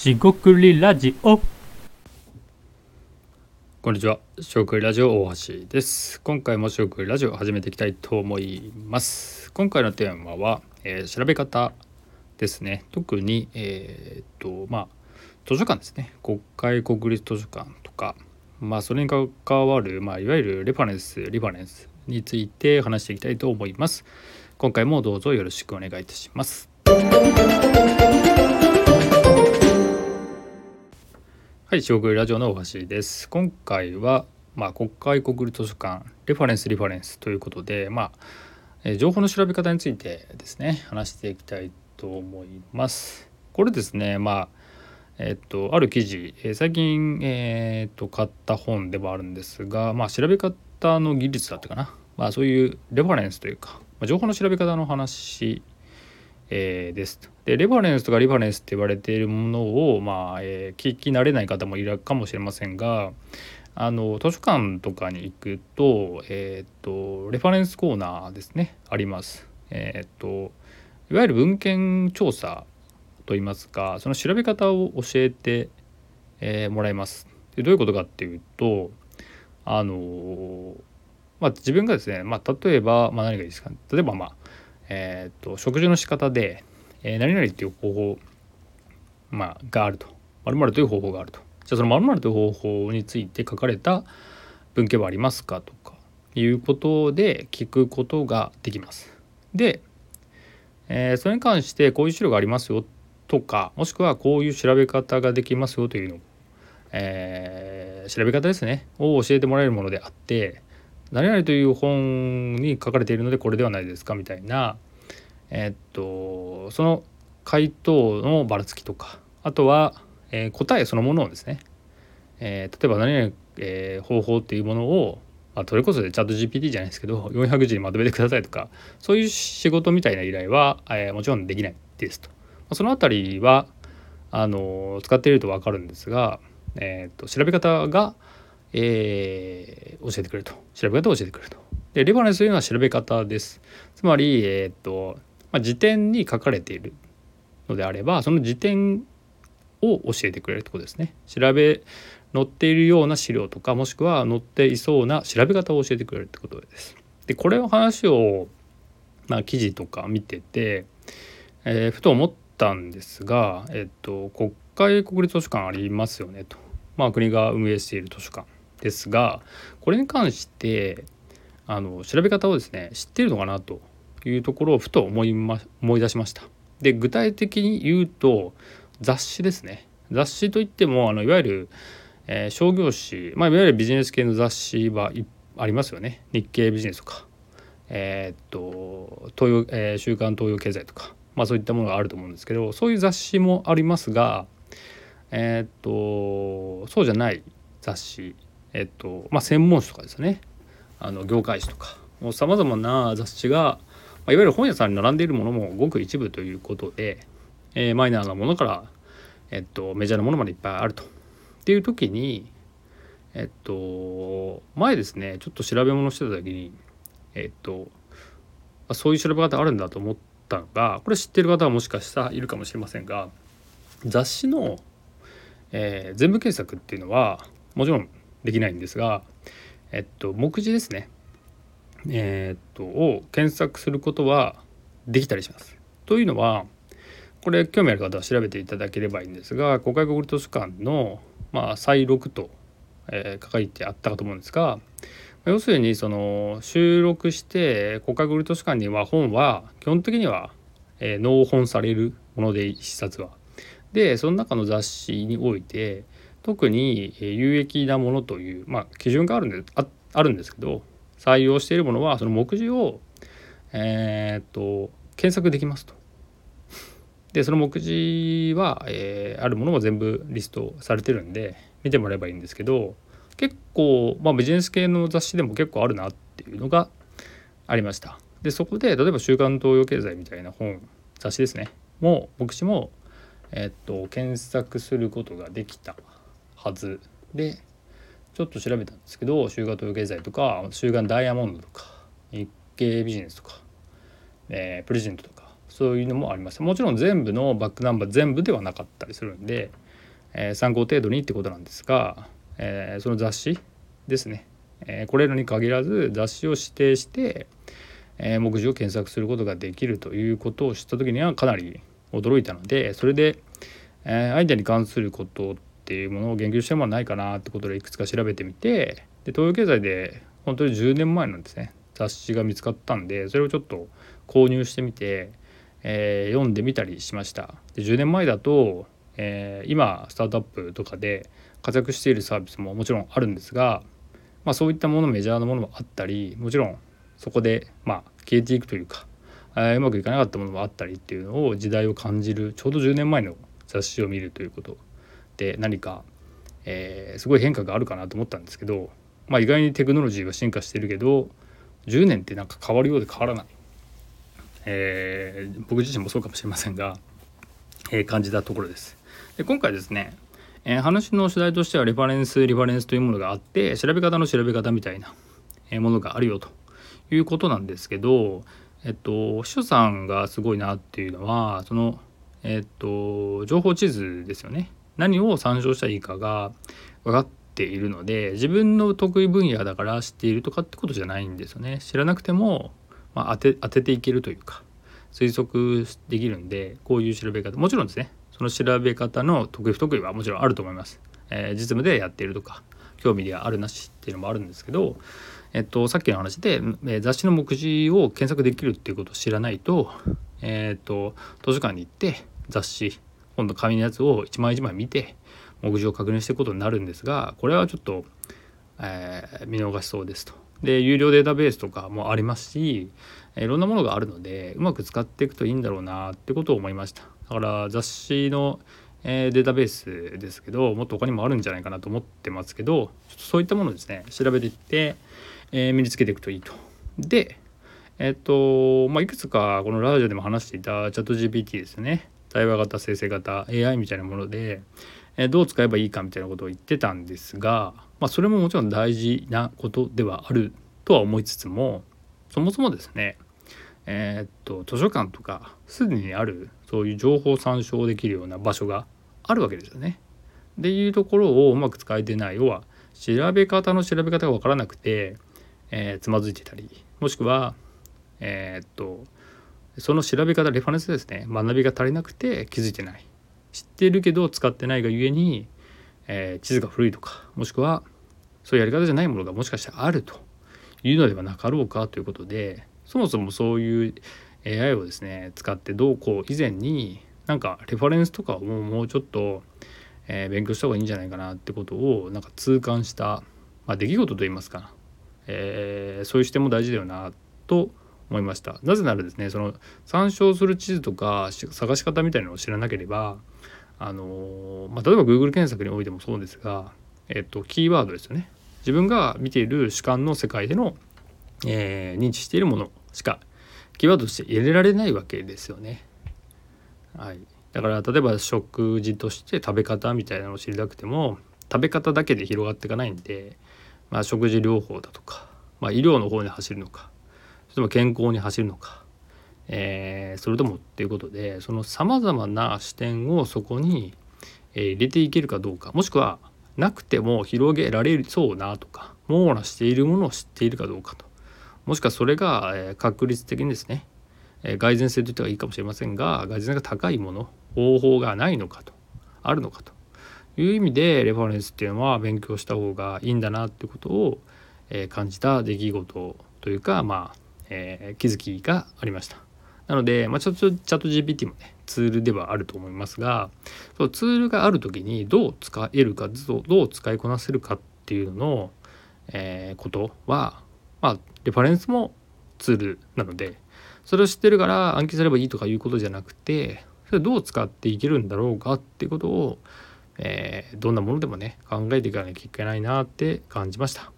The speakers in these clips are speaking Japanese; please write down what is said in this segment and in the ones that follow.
しごくりラジオこんにちは、しごくりラジオ大橋です。今回もしごくりラジオ始めていきたいと思います。今回のテーマは、えー調べ方ですね。特に、えーっと、まあ、図書館ですね。国会国立図書館とか、まあ、それに関わる、まあ、いわゆるレファレンス、リファレンスについて話していきたいと思います。今回もどうぞよろしくお願いいたします。はい、四国ラジオの大橋です。今回は、まあ、国会国立図書館レファレンスリファレンスということで、まあ、えー情報の調べ方についてですね、話していきたいと思います。これですね、まあ、えっと、ある記事、えー最近、えっと、買った本ではあるんですが、まあ、調べ方の技術だったかな。まあ、そういうレファレンスというか、まあ、情報の調べ方の話えーです。でレファレンスとかリファレンスって言われているものを、まあえー聞き慣れない方もいるかもしれませんがあの図書館とかに行くと,、えー、とレファレンスコーナーですねあります。えー、といわゆる文献調査といいますかその調べ方を教えて、えーもらいます。でどういうことかっていうとあのまあ、自分がですね、まあ、例えば、まあ、何がいいですか例えばまあえー、と食事の仕方で、えー何々っていう方法、まあ、があると。〇〇という方法があると。じゃあその〇〇という方法について書かれた文献はありますかとかいうことで聞くことができます。で、えーそれに関してこういう資料がありますよとかもしくはこういう調べ方ができますよというのを、えー調べ方ですね。を教えてもらえるものであって何々という本に書かれているのでこれではないですかみたいなえっとその回答のばらつきとかあとは、えー答えそのものをですね、えー例えば何々、えー方法っていうものを、まあ、それこそでチャット GPT じゃないですけど400字にまとめてくださいとかそういう仕事みたいな依頼は、えーもちろんできないですと。まあそのあたりはあの使っていると分かるんですが、えーっと調べ方がえー教えてくれと調べ方を教えてくれると。でレファレンスというのは調べ方です。つまり、えーっとまあ、辞典に書かれているのであればその辞典を教えてくれるってことですね。調べ載っているような資料とかもしくは載っていそうな調べ方を教えてくれるってことです。でこれの話を、まあ、記事とか見てて、えーふと思ったんですが、えっと、国会国立図書館ありますよねと、まあ、国が運営している図書館ですがこれに関してあの調べ方をですね知ってるのかなというところをふと思い,、ま、思い出しました。で具体的に言うと雑誌ですね雑誌といってもあのいわゆる、えー商業誌、まあ、いわゆるビジネス系の雑誌はありますよね日経ビジネスとか、えーっと東洋、えー週刊東洋経済とか、まあ、そういったものがあると思うんですけどそういう雑誌もありますがえっとそうじゃない雑誌えっとまあ専門誌とかですねあの業界誌とかさまざまな雑誌が、まあ、いわゆる本屋さんに並んでいるものもごく一部ということで、えーマイナーなものから、えっと、メジャーなものまでいっぱいあると。っていう時にえっと前ですねちょっと調べ物してた時にえっとそういう調べ方あるんだと思ったのがこれ知ってる方はもしかしたらいるかもしれませんが雑誌の、えー全部検索っていうのはもちろんできないんですがえっと目次ですねえーっとを検索することはできたりします。というのはこれ興味ある方は調べていただければいいんですが国会国立図書館の、まあ、再録と、えー書いてあったかと思うんですが要するにその収録して国会国立図書館には本は基本的には、えー納本されるもので一冊は。でその中の雑誌において特に有益なものという、まあ、基準があるんでああるんですけど採用しているものはその目次をえーっと検索できますと。でその目次は、えーあるものも全部リストされてるんで見てもらえばいいんですけど結構、まあ、ビジネス系の雑誌でも結構あるなっていうのがありました。でそこで例えば「週刊東洋経済」みたいな本雑誌ですねもう目次も、えーっと検索することができたはず。でちょっと調べたんですけど「週刊東洋経済」とか「週刊ダイヤモンド」とか「日経ビジネス」とか、えープレジデントとかそういうのもありますもちろん全部のバックナンバー全部ではなかったりするんでえー、参考程度にってことなんですが、えー、その雑誌ですね、えー、これらに限らず雑誌を指定して、え目次を検索することができるということを知った時にはかなり驚いたのでそれで、えアイデアに関することっていうものを言及してもないかなってことでいくつか調べてみてで東洋経済で本当に10年前のですね。雑誌が見つかったんでそれをちょっと購入してみて、えー、読んでみたりしました。で10年前だと、えー、今スタートアップとかで活躍しているサービスももちろんあるんですが、まあ、そういったものメジャーなものもあったりもちろんそこでまあ消えていくというか、えー、うまくいかなかったものもあったりっていうのを時代を感じるちょうど10年前の雑誌を見るということで何か、えー、すごい変化があるかなと思ったんですけど、まあ、意外にテクノロジーは進化してるけど10年ってなんか変わるようで変わらない、えー、僕自身もそうかもしれませんが、えー、感じたところです。で今回ですね、えー、話の主題としてはレファレンスリファレンスというものがあって調べ方の調べ方みたいなものがあるよということなんですけどえっと秘書さんがすごいなっていうのはそのえっと情報地図ですよね何を参照したらいいかが分かっているので自分の得意分野だから知っているとかってことじゃないんですよね。知らなくても、まあ、当て当てていけるというか推測できるんでこういう調べ方もちろんですね。その調べ方の得意不得意はもちろんあると思います、えー、実務でやっているとか興味であるなしっていうのもあるんですけど、えっと、さっきの話で、え、雑誌の目次を検索できるっていうことを知らないと,、え、っと図書館に行って雑誌今度紙のやつを一枚一枚見て目次を確認していくことになるんですがこれはちょっと、えー、見逃しそうですと。で有料データベースとかもありますしいろんなものがあるのでうまく使っていくといいんだろうなってことを思いました。だから雑誌の、え、データベースですけどもっと他にもあるんじゃないかなと思ってますけどちょっとそういったものですね調べていって、えー、身につけていくといいと。でえっ、とまあいくつかこのラジオでも話していたチャット GPT ですね対話型生成型 AI みたいなもので、えどう使えばいいかみたいなことを言ってたんですが、まあ、それももちろん大事なことではあるとは思いつつもそもそもですねえー、っと図書館とかすでにあるそういう情報参照できるような場所があるわけですよね。でいうところをうまく使えてない要は調べ方の調べ方が分からなくて、えー、つまずいてたりもしくはえー、っとその調べ方レファレンスですね。学びが足りなくて気づいてない。知っているけど使ってないがゆえに、えー、地図が古いとかもしくはそういうやり方じゃないものがもしかしたらあるというのではなかろうかということでそもそもそういう AI をですね使ってどうこう以前になんかレファレンスとかをもうちょっと、えー、勉強した方がいいんじゃないかなってことをなんか痛感した、まあ、出来事といいますか、えー、そういう視点も大事だよなと思いました。なぜならですねその参照する地図とか探し方みたいなのを知らなければあの、まあ、例えば Google 検索においてもそうですが、えっと、キーワードですよね。自分が見ている主観の世界での、えー、認知しているものしかキーワードとして入れられないわけですよね。はい、だから例えば食事として食べ方みたいなのを知りたくても食べ方だけで広がっていかないんで、まあ、食事療法だとか、まあ、医療の方に走るのかそれとも健康に走るのか、えー、それともっていうことでそのさまざまな視点をそこに、え入れていけるかどうか。もしくはなくても広げられそうなとか網羅しているものを知っているかどうかと。もしくはそれが、え確率的にですね、え蓋然性といったらいいかもしれませんが蓋然性が高いもの方法がないのかとあるのかと。いう意味でレファレンスっていうのは勉強した方がいいんだなってことを、え感じた出来事というかまあえー、気づきがありました。なので、まあ、ちょっとチャット GPT もねツールではあると思いますがそのツールがある時にどう使えるかどう使いこなせるかっていうのの、えー、ことは、まあ、レファレンスもツールなのでそれを知ってるから暗記すればいいとかいうことじゃなくてそれどう使っていけるんだろうかっていうことを、えー、どんなものでもね考えていかなきゃいけないなって感じました。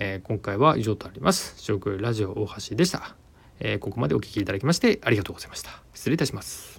えー、今回は以上となります。食ラジオ大橋でした、えー、ここまでお聴きいただきましてありがとうございました。失礼いたします。